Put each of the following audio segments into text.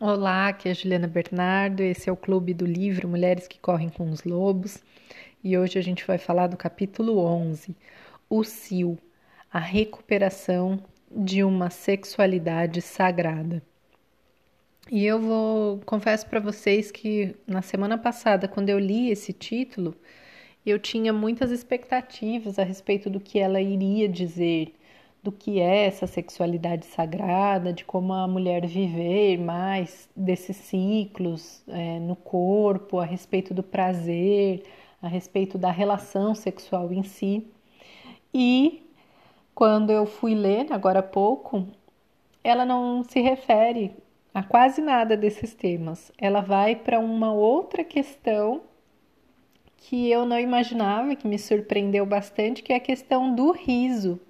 Olá, aqui é a Juliana Bernardo, esse é o Clube do Livro Mulheres que Correm com os Lobos e hoje a gente vai falar do capítulo 11, O Sil, a recuperação de uma sexualidade sagrada. E eu vou, confesso para vocês que na semana passada, quando eu li esse título, eu tinha muitas expectativas a respeito do que ela iria dizer do que é essa sexualidade sagrada, de como a mulher viver mais desses ciclos é, no corpo, a respeito do prazer, a respeito da relação sexual em si. E quando eu fui ler, agora há pouco, ela não se refere a quase nada desses temas. Ela vai para uma outra questão que eu não imaginava, que me surpreendeu bastante, que é a questão do riso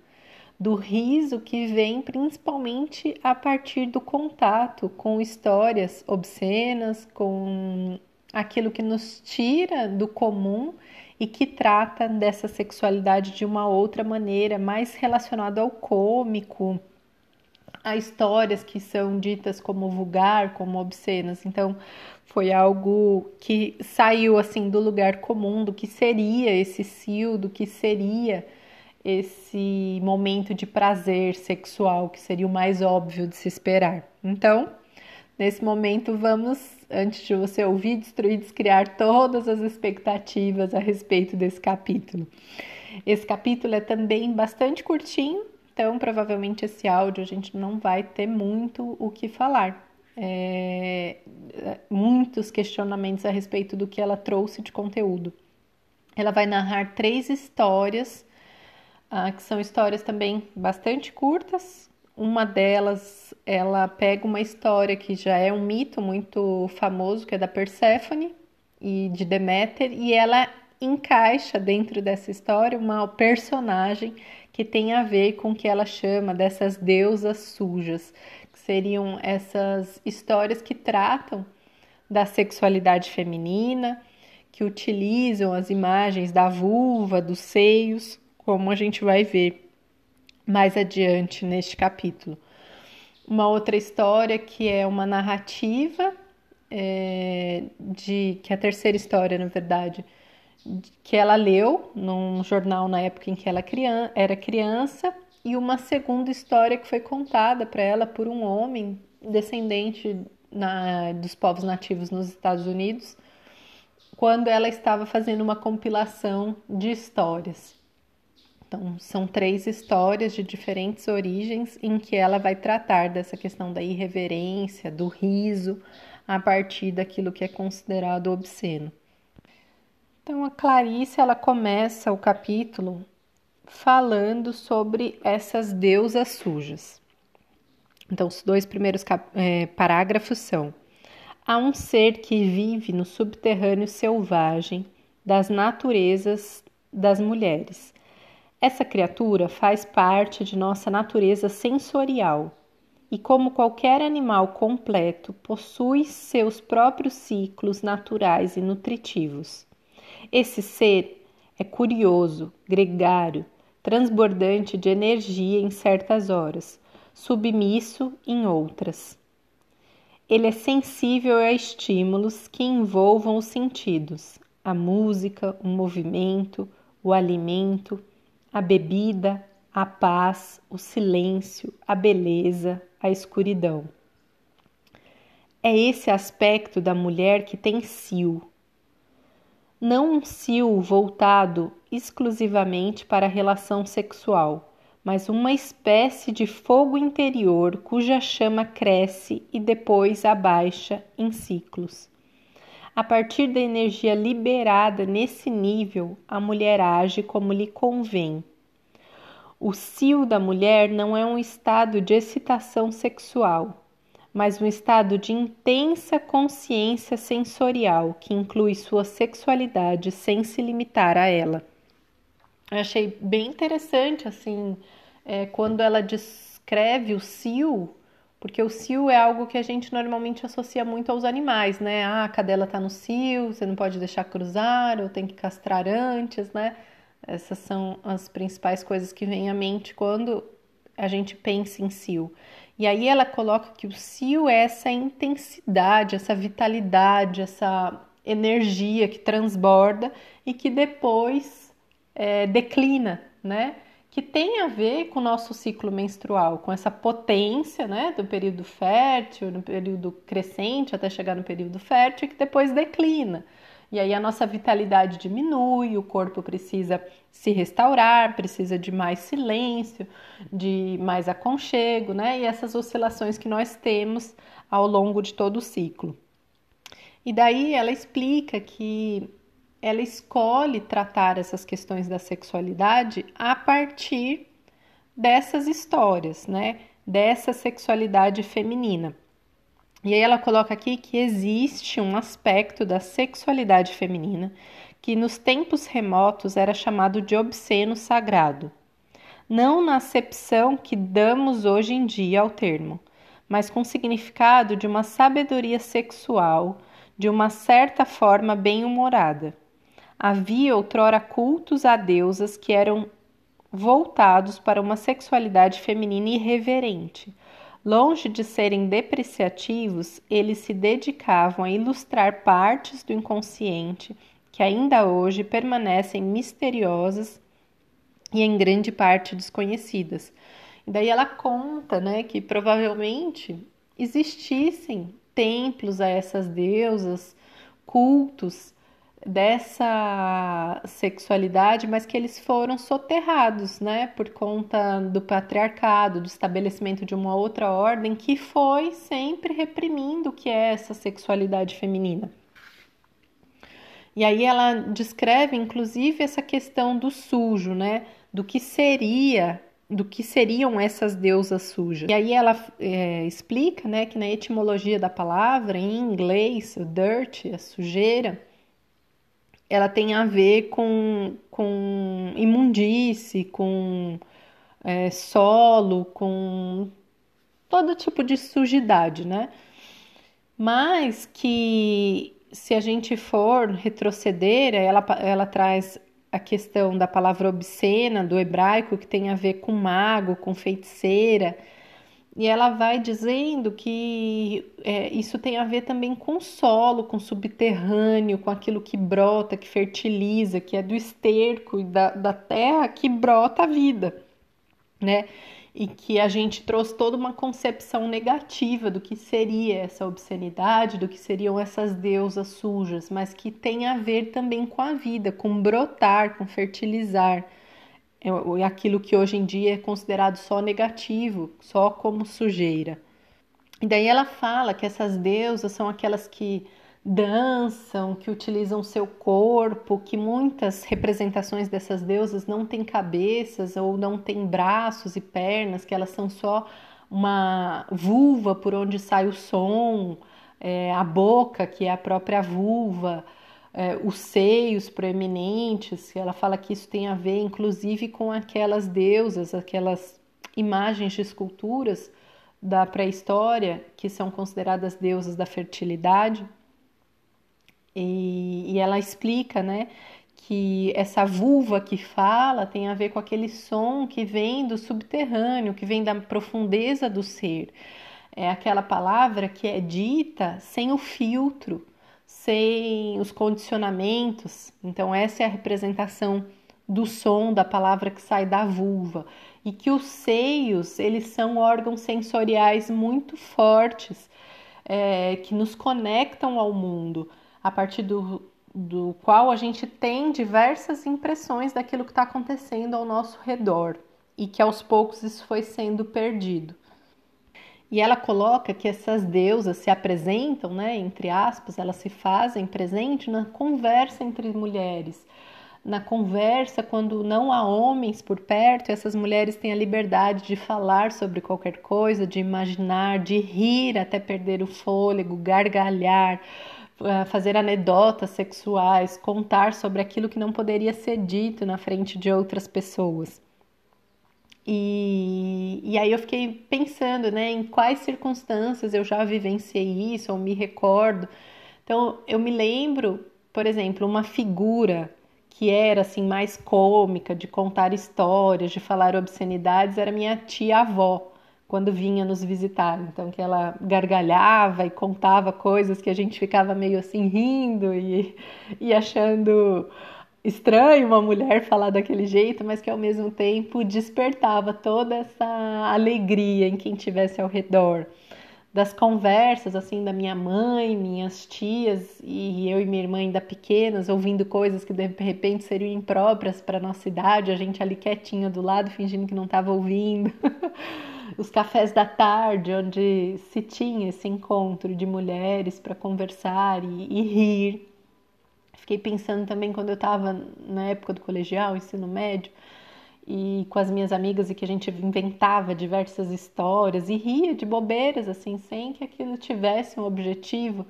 do riso que vem principalmente a partir do contato com histórias obscenas, com aquilo que nos tira do comum e que trata dessa sexualidade de uma outra maneira, mais relacionada ao cômico, a histórias que são ditas como vulgar, como obscenas. Então, foi algo que saiu assim do lugar comum, do que seria esse cio, do que seria esse momento de prazer sexual, que seria o mais óbvio de se esperar. Então, nesse momento, vamos, antes de você ouvir, destruir, descriar todas as expectativas a respeito desse capítulo. Esse capítulo é também bastante curtinho, então provavelmente esse áudio a gente não vai ter muito o que falar. É, muitos questionamentos a respeito do que ela trouxe de conteúdo. Ela vai narrar três histórias ah, que são histórias também bastante curtas. Uma delas, ela pega uma história que já é um mito muito famoso, que é da Perséfone e de Deméter, e ela encaixa dentro dessa história uma personagem que tem a ver com o que ela chama dessas deusas sujas, que seriam essas histórias que tratam da sexualidade feminina, que utilizam as imagens da vulva, dos seios, como a gente vai ver mais adiante neste capítulo. Uma outra história que é uma narrativa é, de que é a terceira história, na verdade, que ela leu num jornal na época em que ela era criança e uma segunda história que foi contada para ela por um homem descendente na, dos povos nativos nos Estados Unidos, quando ela estava fazendo uma compilação de histórias. Então, são três histórias de diferentes origens em que ela vai tratar dessa questão da irreverência, do riso, a partir daquilo que é considerado obsceno. Então, a Clarice ela começa o capítulo falando sobre essas deusas sujas. Então, os dois primeiros é, parágrafos são: há um ser que vive no subterrâneo selvagem das naturezas das mulheres essa criatura faz parte de nossa natureza sensorial e, como qualquer animal completo, possui seus próprios ciclos naturais e nutritivos. Esse ser é curioso, gregário, transbordante de energia em certas horas, submisso em outras. Ele é sensível a estímulos que envolvam os sentidos, a música, o movimento, o alimento, a bebida, a paz, o silêncio, a beleza, a escuridão. É esse aspecto da mulher que tem cio. Não um cio voltado exclusivamente para a relação sexual, mas uma espécie de fogo interior cuja chama cresce e depois abaixa em ciclos. A partir da energia liberada nesse nível, a mulher age como lhe convém. O cio da mulher não é um estado de excitação sexual, mas um estado de intensa consciência sensorial que inclui sua sexualidade sem se limitar a ela. Eu achei bem interessante assim é, quando ela descreve o cio porque o cio é algo que a gente normalmente associa muito aos animais, né? Ah, a cadela tá no cio, você não pode deixar cruzar, ou tem que castrar antes, né? Essas são as principais coisas que vêm à mente quando a gente pensa em cio. E aí ela coloca que o cio é essa intensidade, essa vitalidade, essa energia que transborda e que depois é, declina, né? Que tem a ver com o nosso ciclo menstrual, com essa potência, né? Do período fértil, no período crescente até chegar no período fértil, que depois declina. E aí a nossa vitalidade diminui, o corpo precisa se restaurar, precisa de mais silêncio, de mais aconchego, né? E essas oscilações que nós temos ao longo de todo o ciclo. E daí ela explica que ela escolhe tratar essas questões da sexualidade a partir dessas histórias, né? Dessa sexualidade feminina. E aí ela coloca aqui que existe um aspecto da sexualidade feminina que nos tempos remotos era chamado de obsceno sagrado. Não na acepção que damos hoje em dia ao termo, mas com significado de uma sabedoria sexual, de uma certa forma bem-humorada. Havia outrora cultos a deusas que eram voltados para uma sexualidade feminina irreverente Longe de serem depreciativos, eles se dedicavam a ilustrar partes do inconsciente que ainda hoje permanecem misteriosas e em grande parte desconhecidas. E daí ela conta, né, que provavelmente existissem templos a essas deusas, cultos dessa sexualidade, mas que eles foram soterrados, né, por conta do patriarcado, do estabelecimento de uma outra ordem que foi sempre reprimindo o que é essa sexualidade feminina. E aí ela descreve, inclusive, essa questão do sujo, né, do que seria do que seriam essas deusas sujas. E aí ela é, explica, né, que na etimologia da palavra, em inglês, dirt, a sujeira, ela tem a ver com, com imundície, com é, solo, com todo tipo de sujidade, né? Mas que se a gente for retroceder, ela, ela traz a questão da palavra obscena do hebraico, que tem a ver com mago, com feiticeira, e ela vai dizendo que é, isso tem a ver também com solo, com subterrâneo, com aquilo que brota, que fertiliza, que é do esterco e da, da terra que brota a vida, né? E que a gente trouxe toda uma concepção negativa do que seria essa obscenidade, do que seriam essas deusas sujas, mas que tem a ver também com a vida, com brotar, com fertilizar é, é aquilo que hoje em dia é considerado só negativo, só como sujeira. E daí ela fala que essas deusas são aquelas que dançam, que utilizam seu corpo, que muitas representações dessas deusas não têm cabeças ou não têm braços e pernas, que elas são só uma vulva por onde sai o som, é, a boca, que é a própria vulva é, os seios proeminentes, ela fala que isso tem a ver inclusive com aquelas deusas, aquelas imagens de esculturas da pré-história que são consideradas deusas da fertilidade. E, e ela explica, né, que essa vulva que fala tem a ver com aquele som que vem do subterrâneo, que vem da profundeza do ser. É aquela palavra que é dita sem o filtro, sem os condicionamentos. Então, essa é a representação do som da palavra que sai da vulva. E que os seios, eles são órgãos sensoriais muito fortes, é, que nos conectam ao mundo, a partir do, do qual a gente tem diversas impressões daquilo que está acontecendo ao nosso redor. E que aos poucos isso foi sendo perdido. E ela coloca que essas deusas se apresentam, né, entre aspas, elas se fazem presente na conversa entre mulheres. Na conversa, quando não há homens por perto, essas mulheres têm a liberdade de falar sobre qualquer coisa, de imaginar, de rir até perder o fôlego, gargalhar, eh, fazer anedotas sexuais, contar sobre aquilo que não poderia ser dito na frente de outras pessoas. E, e aí eu fiquei pensando, né, em quais circunstâncias eu já vivenciei isso, ou me recordo. Então, eu me lembro, por exemplo, uma figura que era assim mais cômica, de contar histórias, de falar obscenidades, era minha tia-avó, quando vinha nos visitar. Então, que ela gargalhava e contava coisas que a gente ficava meio assim rindo e, e achando estranho uma mulher falar daquele jeito, mas que ao mesmo tempo despertava toda essa alegria em quem tivesse ao redor. Das conversas assim da minha mãe, minhas tias e eu e minha irmã ainda pequenas, ouvindo coisas que de repente seriam impróprias para nossa idade, a gente ali quietinha do lado, fingindo que não estava ouvindo. Os cafés da tarde, onde se tinha esse encontro de mulheres para conversar e, e rir Fiquei pensando também quando eu estava na época do colegial, ensino médio, e com as minhas amigas e que a gente inventava diversas histórias e ria de bobeiras assim, sem que aquilo tivesse um objetivo,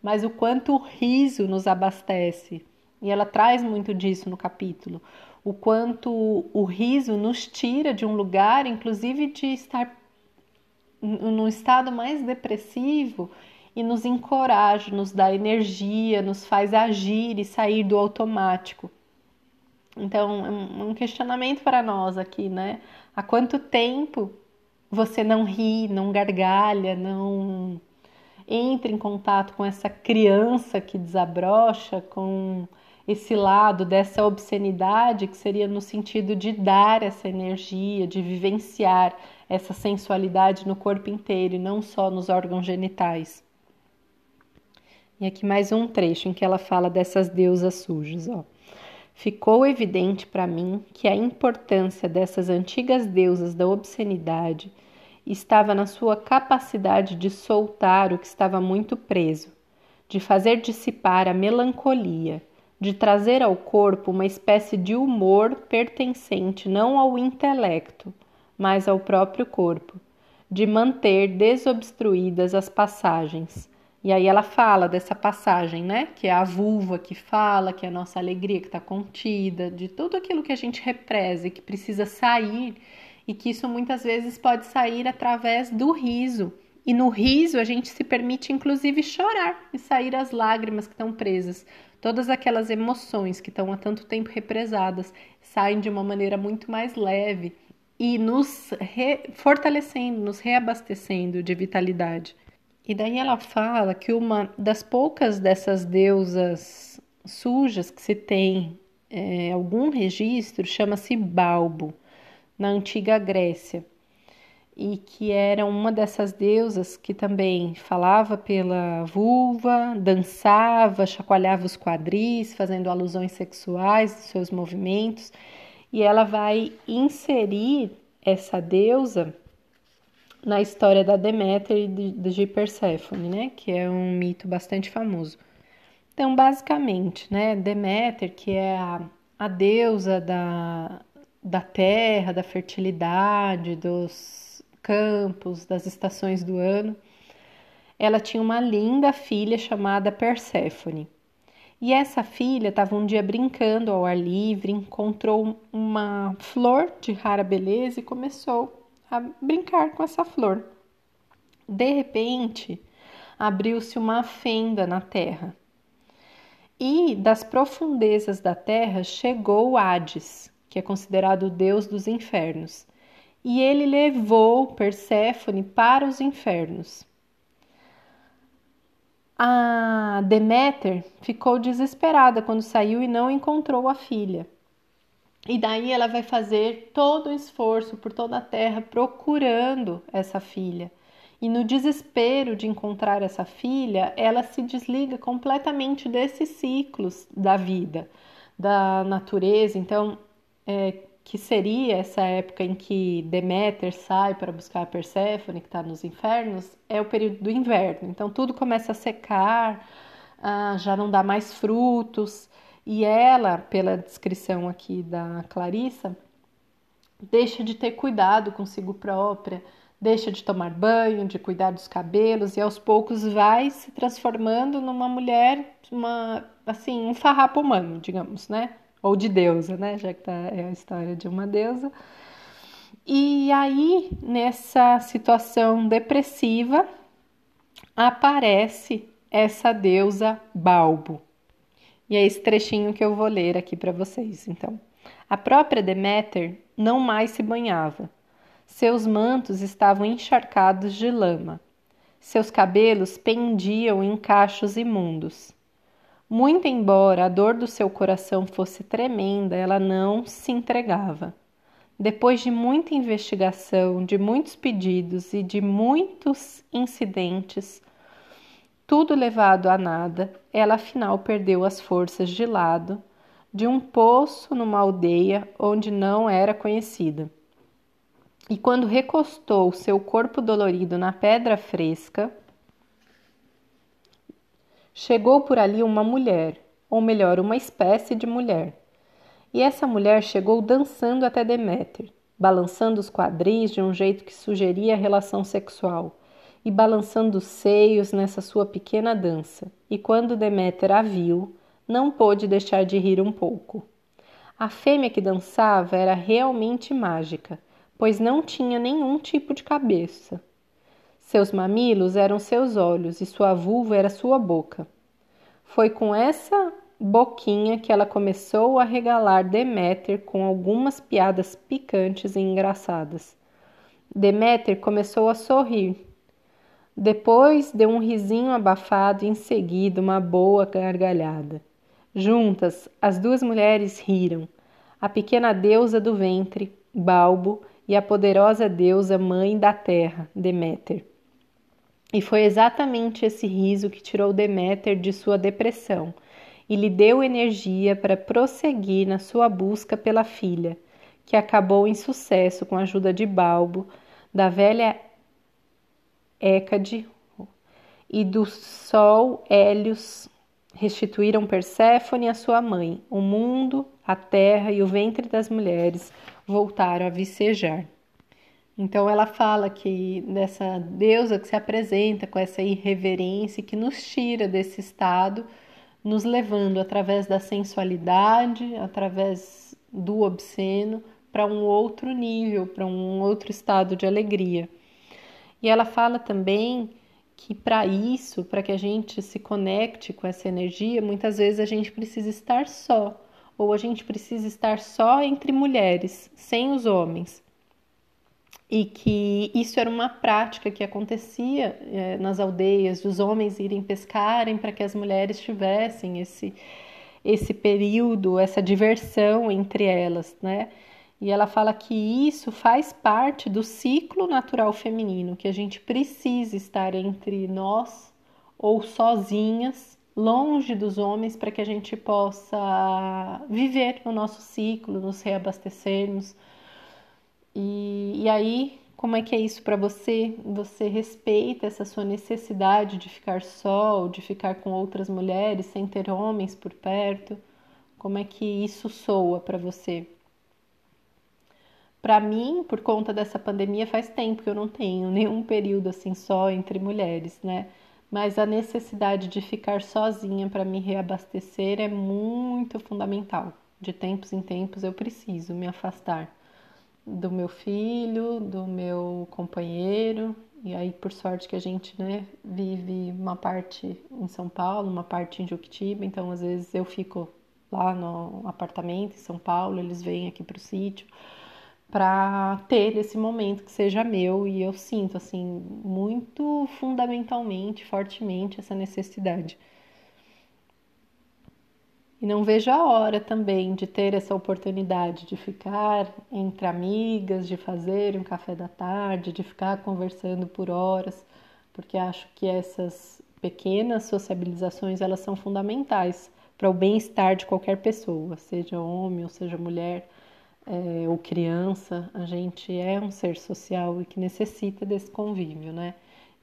mas o quanto o riso nos abastece. E ela traz muito disso no capítulo. O quanto o riso nos tira de um lugar, inclusive de estar num estado mais depressivo e nos encoraja, nos dá energia, nos faz agir e sair do automático. Então, é um questionamento para nós aqui, né? Há quanto tempo você não ri, não gargalha, não entra em contato com essa criança que desabrocha, com esse lado dessa obscenidade que seria no sentido de dar essa energia, de vivenciar essa sensualidade no corpo inteiro e não só nos órgãos genitais. E aqui mais um trecho em que ela fala dessas deusas sujas, ó. Ficou evidente para mim que a importância dessas antigas deusas da obscenidade estava na sua capacidade de soltar o que estava muito preso, de fazer dissipar a melancolia, de trazer ao corpo uma espécie de humor pertencente não ao intelecto, mas ao próprio corpo, de manter desobstruídas as passagens e aí ela fala dessa passagem, né? Que é a vulva que fala, que é a nossa alegria que está contida, de tudo aquilo que a gente represa e que precisa sair, e que isso muitas vezes pode sair através do riso. E no riso a gente se permite inclusive chorar e sair as lágrimas que estão presas. Todas aquelas emoções que estão há tanto tempo represadas saem de uma maneira muito mais leve e nos fortalecendo, nos reabastecendo de vitalidade. E daí ela fala que uma das poucas dessas deusas sujas que se tem é, algum registro chama-se Balbo, na antiga Grécia, e que era uma dessas deusas que também falava pela vulva, dançava, chacoalhava os quadris, fazendo alusões sexuais dos seus movimentos, e ela vai inserir essa deusa na história da Deméter e de, Perséfone, né, que é um mito bastante famoso. Então, basicamente, né, Deméter, que é a, a deusa da, da terra, da fertilidade, dos campos, das estações do ano, ela tinha uma linda filha chamada Perséfone. E essa filha estava um dia brincando ao ar livre, encontrou uma flor de rara beleza e começou a brincar com essa flor. De repente, abriu-se uma fenda na terra. E das profundezas da terra chegou Hades, que é considerado o deus dos infernos, e ele levou Perséfone para os infernos. A Deméter ficou desesperada quando saiu e não encontrou a filha. E daí ela vai fazer todo o esforço por toda a terra procurando essa filha. E no desespero de encontrar essa filha, ela se desliga completamente desses ciclos da vida, da natureza. Então, é, que seria essa época em que Deméter sai para buscar a Perséfone, que está nos infernos, é o período do inverno. Então, tudo começa a secar, ah, já não dá mais frutos. E ela, pela descrição aqui da Clarissa, deixa de ter cuidado consigo própria, deixa de tomar banho, de cuidar dos cabelos e aos poucos vai se transformando numa mulher, uma assim, um farrapo humano, digamos, né? Ou de deusa, né? Já que tá, é a história de uma deusa. E aí, nessa situação depressiva, aparece essa deusa Balbo. E é esse trechinho que eu vou ler aqui para vocês. Então, a própria Deméter não mais se banhava. Seus mantos estavam encharcados de lama. Seus cabelos pendiam em cachos imundos. Muito embora a dor do seu coração fosse tremenda, ela não se entregava. Depois de muita investigação, de muitos pedidos e de muitos incidentes, tudo levado a nada, ela afinal perdeu as forças de lado de um poço numa aldeia onde não era conhecida. E quando recostou seu corpo dolorido na pedra fresca, chegou por ali uma mulher, ou melhor, uma espécie de mulher. E essa mulher chegou dançando até Deméter, balançando os quadris de um jeito que sugeria relação sexual, e balançando os seios nessa sua pequena dança. E quando Deméter a viu, não pôde deixar de rir um pouco. A fêmea que dançava era realmente mágica, pois não tinha nenhum tipo de cabeça. Seus mamilos eram seus olhos e sua vulva era sua boca. Foi com essa boquinha que ela começou a regalar Deméter com algumas piadas picantes e engraçadas. Deméter começou a sorrir. Depois deu um risinho abafado e em seguida uma boa gargalhada. Juntas, as duas mulheres riram. A pequena deusa do ventre, Balbo, e a poderosa deusa mãe da terra, Deméter. E foi exatamente esse riso que tirou Deméter de sua depressão e lhe deu energia para prosseguir na sua busca pela filha, que acabou em sucesso com a ajuda de Balbo, da velha Hécade e do sol Hélios restituíram Perséfone a sua mãe. O mundo, a terra e o ventre das mulheres voltaram a vicejar. Então ela fala que dessa deusa que se apresenta com essa irreverência que nos tira desse estado, nos levando através da sensualidade, através do obsceno, para um outro nível, para um outro estado de alegria. E ela fala também que para isso, para que a gente se conecte com essa energia, muitas vezes a gente precisa estar só, ou a gente precisa estar só entre mulheres, sem os homens e que isso era uma prática que acontecia é, nas aldeias, os homens irem pescarem para que as mulheres tivessem esse, esse período, essa diversão entre elas, né? E ela fala que isso faz parte do ciclo natural feminino, que a gente precisa estar entre nós ou sozinhas, longe dos homens, para que a gente possa viver o nosso ciclo, nos reabastecermos e, e aí, como é que é isso para você? Você respeita essa sua necessidade de ficar só, de ficar com outras mulheres sem ter homens por perto? Como é que isso soa para você? Para mim, por conta dessa pandemia, faz tempo que eu não tenho nenhum período assim só entre mulheres, né? Mas a necessidade de ficar sozinha para me reabastecer é muito fundamental. De tempos em tempos eu preciso me afastar do meu filho, do meu companheiro, e aí por sorte que a gente né, vive uma parte em São Paulo, uma parte em Juquitiba, então às vezes eu fico lá no apartamento em São Paulo, eles vêm aqui para o sítio para ter esse momento que seja meu e eu sinto assim muito fundamentalmente, fortemente essa necessidade. E não vejo a hora também de ter essa oportunidade de ficar entre amigas, de fazer um café da tarde, de ficar conversando por horas, porque acho que essas pequenas sociabilizações elas são fundamentais para o bem-estar de qualquer pessoa, seja homem ou seja mulher é, ou criança. A gente é um ser social e que necessita desse convívio, né?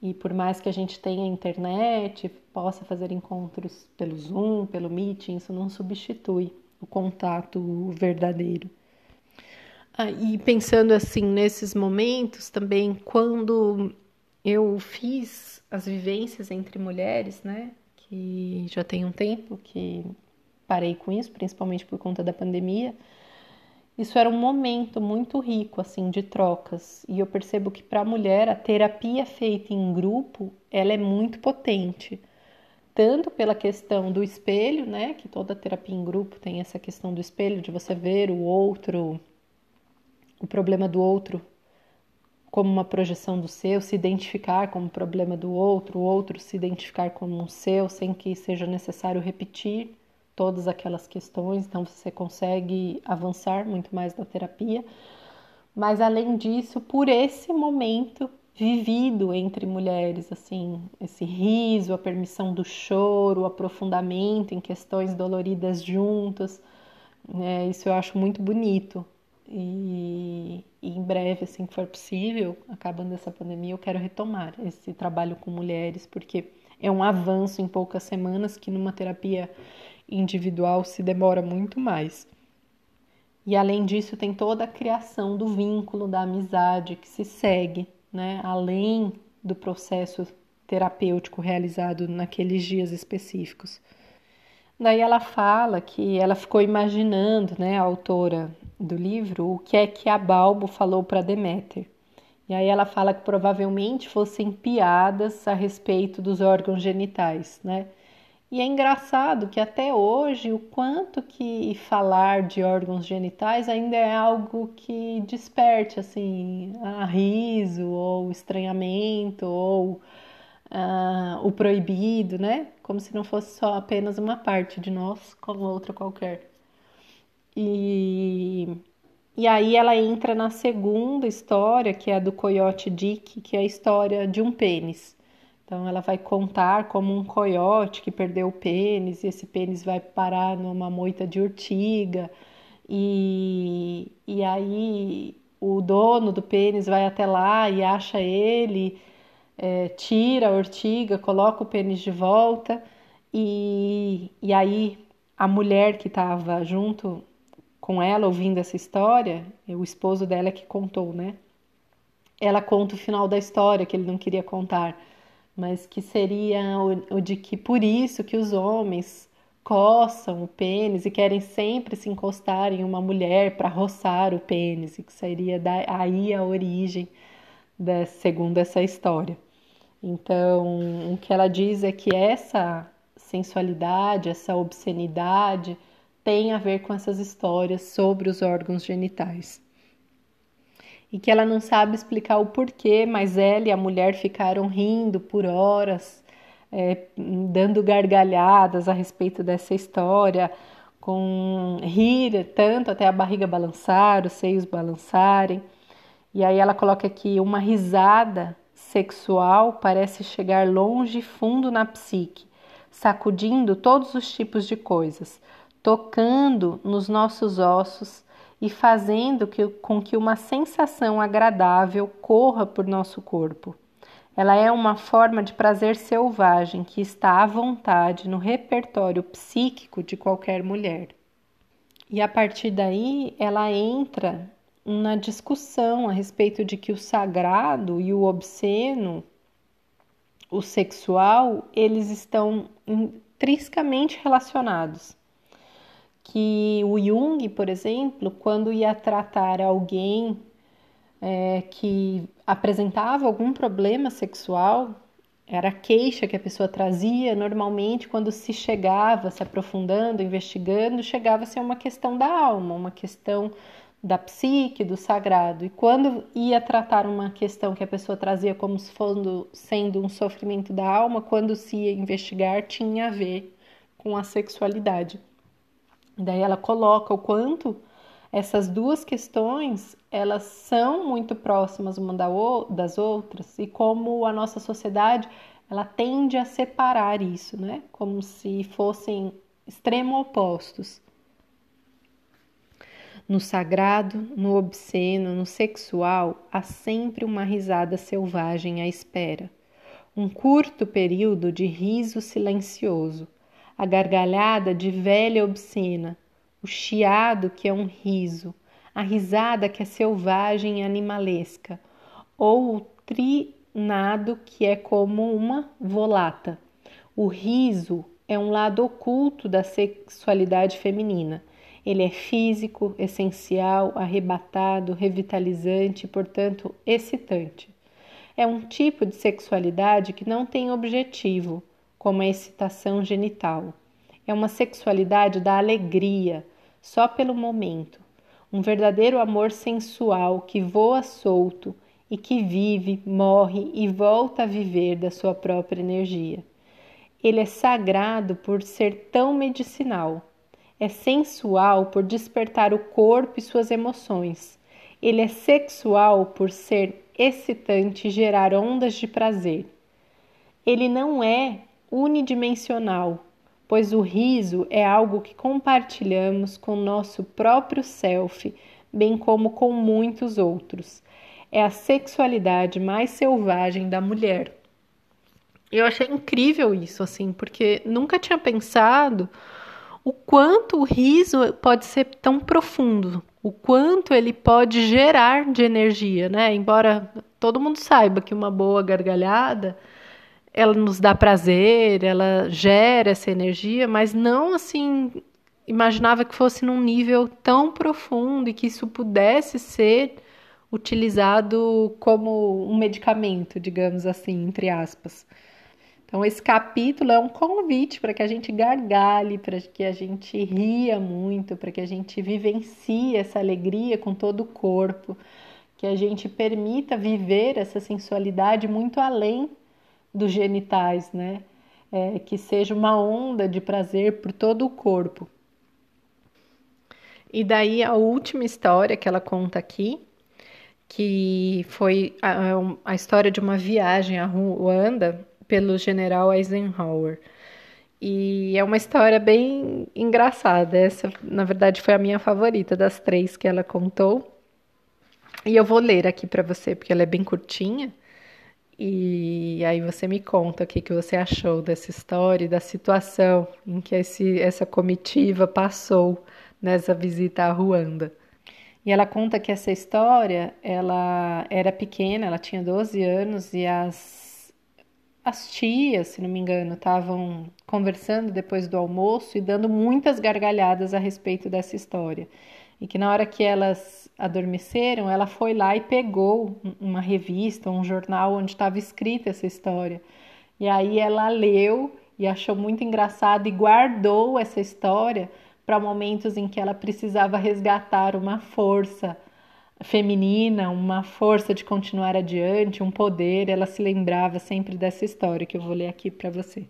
E por mais que a gente tenha internet, possa fazer encontros pelo Zoom, pelo Meeting, isso não substitui o contato verdadeiro. Ah, e pensando assim nesses momentos também, quando eu fiz as vivências entre mulheres, né, que já tem um tempo que parei com isso, principalmente por conta da pandemia, isso era um momento muito rico assim de trocas. E eu percebo que para a mulher a terapia feita em grupo ela é muito potente. Tanto pela questão do espelho né que toda terapia em grupo tem essa questão do espelho de você ver o outro o problema do outro como uma projeção do seu, se identificar como problema do outro, o outro se identificar como um seu, sem que seja necessário repetir todas aquelas questões, então você consegue avançar muito mais na terapia. Mas além disso, por esse momento vivido entre mulheres, assim, esse riso, a permissão do choro, o aprofundamento em questões doloridas juntas, né? isso eu acho muito bonito. E, e, em breve, assim que for possível, acabando essa pandemia, eu quero retomar esse trabalho com mulheres, porque é um avanço em poucas semanas que numa terapia individual se demora muito mais. E além disso, tem toda a criação do vínculo, da amizade que se segue, né? Além do processo terapêutico realizado naqueles dias específicos. Daí ela fala que ela ficou imaginando, né, a autora do livro, o que é que a Balbo falou para Deméter. E aí ela fala que provavelmente fossem piadas a respeito dos órgãos genitais, né? E é engraçado que até hoje o quanto que falar de órgãos genitais ainda é algo que desperte assim a riso ou estranhamento ou uh, o proibido, né? Como se não fosse só apenas uma parte de nós como outra qualquer. E, e aí ela entra na segunda história, que é a do Coyote Dick, que é a história de um pênis. Então ela vai contar como um coiote que perdeu o pênis e esse pênis vai parar numa moita de urtiga. E, e aí o dono do pênis vai até lá e acha ele, é, tira a urtiga, coloca o pênis de volta. E, e aí a mulher que estava junto com ela ouvindo essa história, o esposo dela é que contou, né? Ela conta o final da história que ele não queria contar mas que seria o, o de que por isso que os homens coçam o pênis e querem sempre se encostar em uma mulher para roçar o pênis, e que seria aí a origem, da, segundo essa história. Então, o que ela diz é que essa sensualidade, essa obscenidade tem a ver com essas histórias sobre os órgãos genitais e que ela não sabe explicar o porquê, mas ela e a mulher ficaram rindo por horas, é, dando gargalhadas a respeito dessa história, com rir tanto até a barriga balançar, os seios balançarem. E aí ela coloca aqui uma risada sexual parece chegar longe e fundo na psique, sacudindo todos os tipos de coisas, tocando nos nossos ossos, e fazendo que, com que uma sensação agradável corra por nosso corpo. Ela é uma forma de prazer selvagem que está à vontade no repertório psíquico de qualquer mulher. E a partir daí ela entra na discussão a respeito de que o sagrado e o obsceno, o sexual, eles estão intrinsecamente relacionados que o Jung, por exemplo, quando ia tratar alguém é, que apresentava algum problema sexual, era a queixa que a pessoa trazia, normalmente quando se chegava, se aprofundando, investigando, chegava-se a uma questão da alma, uma questão da psique, do sagrado. E quando ia tratar uma questão que a pessoa trazia como sendo um sofrimento da alma, quando se ia investigar, tinha a ver com a sexualidade. Daí ela coloca o quanto essas duas questões elas são muito próximas uma das outras e como a nossa sociedade ela tende a separar isso, né? Como se fossem extremo opostos. No sagrado, no obsceno, no sexual, há sempre uma risada selvagem à espera. Um curto período de riso silencioso a gargalhada de velha obscena, o chiado que é um riso, a risada que é selvagem e animalesca, ou o trinado que é como uma volata. O riso é um lado oculto da sexualidade feminina. Ele é físico, essencial, arrebatado, revitalizante e, portanto, excitante. É um tipo de sexualidade que não tem objetivo, como a excitação genital. É uma sexualidade da alegria, só pelo momento. Um verdadeiro amor sensual que voa solto, e que vive, morre e volta a viver da sua própria energia. Ele é sagrado por ser tão medicinal. É sensual por despertar o corpo e suas emoções. Ele é sexual por ser excitante e gerar ondas de prazer. Ele não é unidimensional, pois o riso é algo que compartilhamos com nosso próprio self, bem como com muitos outros. É a sexualidade mais selvagem da mulher. Eu achei incrível isso, assim, porque nunca tinha pensado o quanto o riso pode ser tão profundo, o quanto ele pode gerar de energia, né? Embora todo mundo saiba que uma boa gargalhada ela nos dá prazer, ela gera essa energia, mas não assim imaginava que fosse num nível tão profundo e que isso pudesse ser utilizado como um medicamento, digamos assim, entre aspas. Então, esse capítulo é um convite para que a gente gargalhe, para que a gente ria muito, para que a gente vivencie essa alegria com todo o corpo, que a gente permita viver essa sensualidade muito além dos genitais, né? É, que seja uma onda de prazer por todo o corpo. E daí a última história que ela conta aqui, que foi a, a história de uma viagem a Ruanda pelo general Eisenhower. E é uma história bem engraçada. Essa, na verdade, foi a minha favorita das três que ela contou. E eu vou ler aqui para você, porque ela é bem curtinha. E aí você me conta o que, que você achou dessa história e da situação em que esse, essa comitiva passou nessa visita a Ruanda. E ela conta que essa história, ela era pequena, ela tinha 12 anos e as, as tias, se não me engano, estavam conversando depois do almoço e dando muitas gargalhadas a respeito dessa história. E que na hora que elas adormeceram, ela foi lá e pegou uma revista, um jornal onde estava escrita essa história. E aí ela leu e achou muito engraçado e guardou essa história para momentos em que ela precisava resgatar uma força feminina, uma força de continuar adiante, um poder. Ela se lembrava sempre dessa história que eu vou ler aqui para você.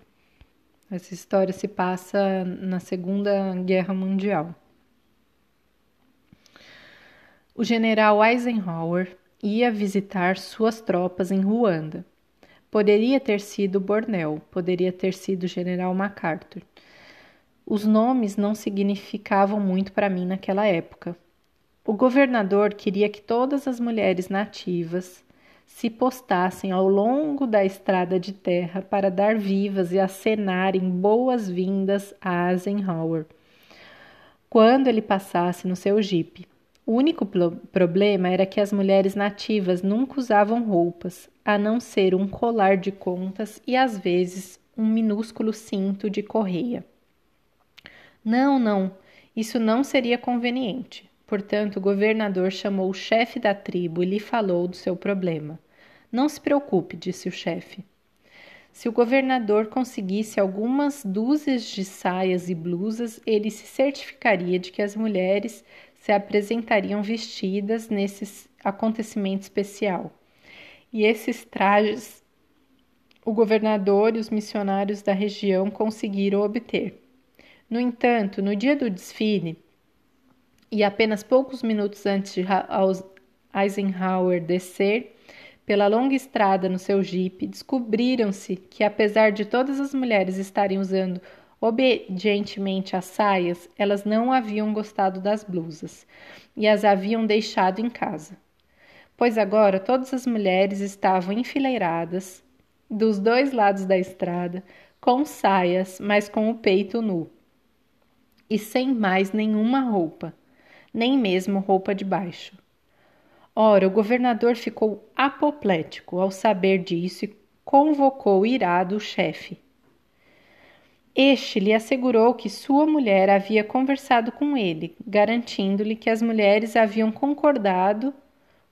Essa história se passa na Segunda Guerra Mundial. O general Eisenhower ia visitar suas tropas em Ruanda. Poderia ter sido Bornel, poderia ter sido general MacArthur. Os nomes não significavam muito para mim naquela época. O governador queria que todas as mulheres nativas se postassem ao longo da estrada de terra para dar vivas e acenarem boas-vindas a Eisenhower quando ele passasse no seu jipe. O único problema era que as mulheres nativas nunca usavam roupas, a não ser um colar de contas e às vezes um minúsculo cinto de correia. Não, não, isso não seria conveniente. Portanto, o governador chamou o chefe da tribo e lhe falou do seu problema. Não se preocupe, disse o chefe. Se o governador conseguisse algumas dúzias de saias e blusas, ele se certificaria de que as mulheres se apresentariam vestidas nesse acontecimento especial. E esses trajes o governador e os missionários da região conseguiram obter. No entanto, no dia do desfile, e apenas poucos minutos antes de Eisenhower descer pela longa estrada no seu jipe, descobriram-se que, apesar de todas as mulheres estarem usando Obedientemente às saias, elas não haviam gostado das blusas e as haviam deixado em casa. Pois agora todas as mulheres estavam enfileiradas dos dois lados da estrada, com saias, mas com o peito nu, e sem mais nenhuma roupa, nem mesmo roupa de baixo. Ora, o governador ficou apoplético ao saber disso e convocou irado o chefe este lhe assegurou que sua mulher havia conversado com ele, garantindo-lhe que as mulheres haviam concordado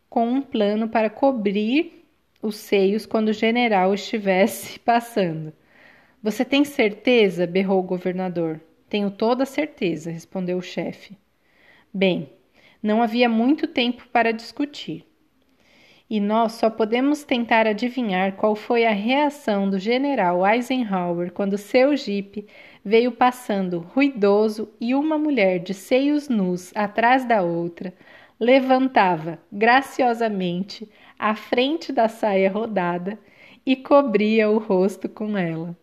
com um plano para cobrir os seios quando o general estivesse passando. Você tem certeza? berrou o governador. Tenho toda a certeza, respondeu o chefe. Bem, não havia muito tempo para discutir. E nós só podemos tentar adivinhar qual foi a reação do general Eisenhower quando seu jipe veio passando ruidoso e uma mulher de seios nus atrás da outra levantava graciosamente à frente da saia rodada e cobria o rosto com ela.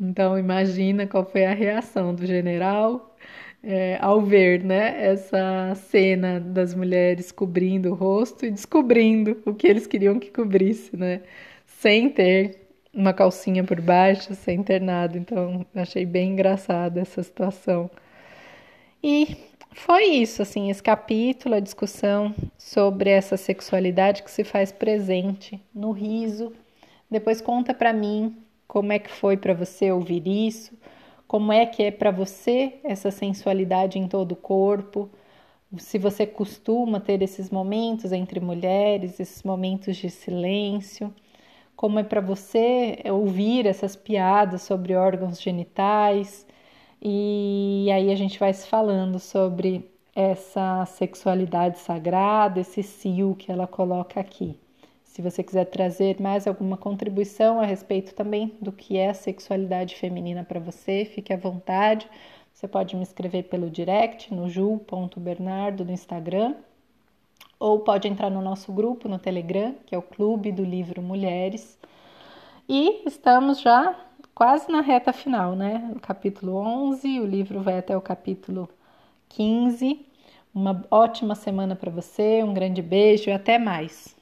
Então imagina qual foi a reação do general é, ao ver né, essa cena das mulheres cobrindo o rosto e descobrindo o que eles queriam que cobrisse, né? Sem ter uma calcinha por baixo, sem ter nada. Então achei bem engraçada essa situação. E foi isso, assim, esse capítulo, a discussão sobre essa sexualidade que se faz presente no riso. Depois conta para mim como é que foi para você ouvir isso, como é que é para você essa sensualidade em todo o corpo, se você costuma ter esses momentos entre mulheres, esses momentos de silêncio, como é para você ouvir essas piadas sobre órgãos genitais. E aí a gente vai se falando sobre essa sexualidade sagrada, esse cio que ela coloca aqui. Se você quiser trazer mais alguma contribuição a respeito também do que é a sexualidade feminina para você, fique à vontade. Você pode me escrever pelo direct no ju.bernardo no Instagram ou pode entrar no nosso grupo no Telegram, que é o Clube do Livro Mulheres. E estamos já quase na reta final, né? O capítulo 11, o livro vai até o capítulo 15. Uma ótima semana para você, um grande beijo e até mais.